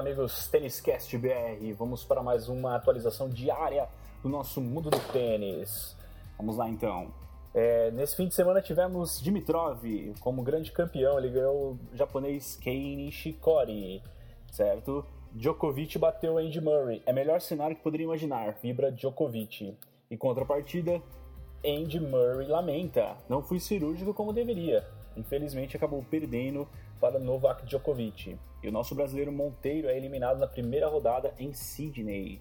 amigos Tênis Cast BR. Vamos para mais uma atualização diária do nosso mundo do tênis. Vamos lá então. É, nesse fim de semana tivemos Dimitrov como grande campeão. Ele ganhou o japonês Kei Nishikori, certo? Djokovic bateu Andy Murray. É melhor cenário que poderia imaginar. Vibra Djokovic. Em contrapartida, Andy Murray lamenta. Não fui cirúrgico como deveria. Infelizmente acabou perdendo para Novak Djokovic. E o nosso brasileiro Monteiro é eliminado na primeira rodada em Sydney.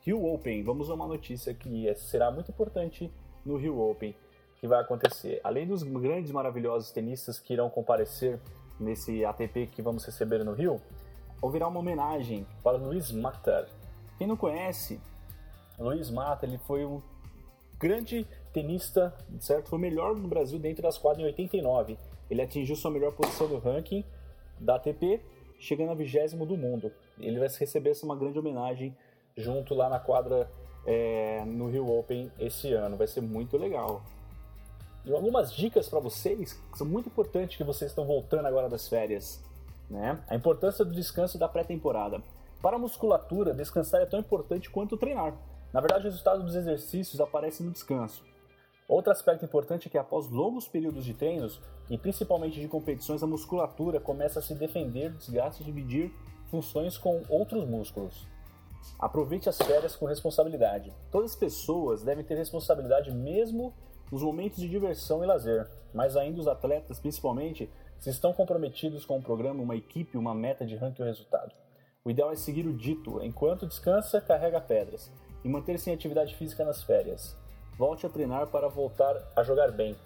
Rio Open, vamos a uma notícia que é, será muito importante no Rio Open que vai acontecer. Além dos grandes maravilhosos tenistas que irão comparecer nesse ATP que vamos receber no Rio, ouvirá uma homenagem para Luiz Mata. Quem não conhece, Luiz Mata, ele foi um grande tenista, certo? Foi o melhor no Brasil dentro das quadras em 89. Ele atingiu sua melhor posição no ranking da ATP, chegando a vigésimo do mundo. Ele vai receber essa uma grande homenagem junto lá na quadra é, no Rio Open esse ano. Vai ser muito legal. E algumas dicas para vocês que são muito importantes que vocês estão voltando agora das férias. Né? A importância do descanso da pré-temporada. Para a musculatura, descansar é tão importante quanto treinar. Na verdade, o resultado dos exercícios aparece no descanso. Outro aspecto importante é que após longos períodos de treinos, e principalmente de competições, a musculatura começa a se defender do desgaste e dividir funções com outros músculos. Aproveite as férias com responsabilidade. Todas as pessoas devem ter responsabilidade mesmo nos momentos de diversão e lazer, mas ainda os atletas, principalmente, se estão comprometidos com um programa, uma equipe, uma meta de ranking ou resultado. O ideal é seguir o dito: enquanto descansa, carrega pedras, e manter-se em atividade física nas férias volte a treinar para voltar a jogar bem.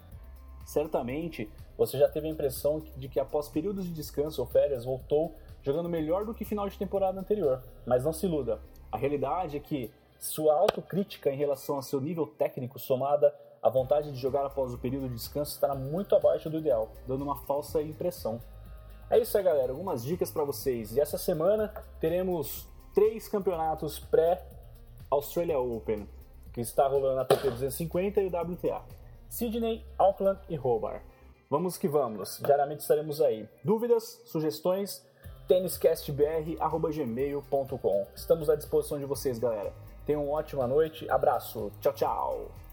Certamente você já teve a impressão de que após períodos de descanso ou férias voltou jogando melhor do que final de temporada anterior, mas não se iluda. A realidade é que sua autocrítica em relação ao seu nível técnico somada à vontade de jogar após o período de descanso estará muito abaixo do ideal, dando uma falsa impressão. É isso aí, galera. Algumas dicas para vocês. E essa semana teremos três campeonatos pré-Australia Open que está rolando a ATP 250 e o WTA. Sydney, Auckland e Hobart. Vamos que vamos, diariamente estaremos aí. Dúvidas, sugestões, têniscastbr.gmail.com. Estamos à disposição de vocês, galera. Tenham uma ótima noite, abraço, tchau, tchau.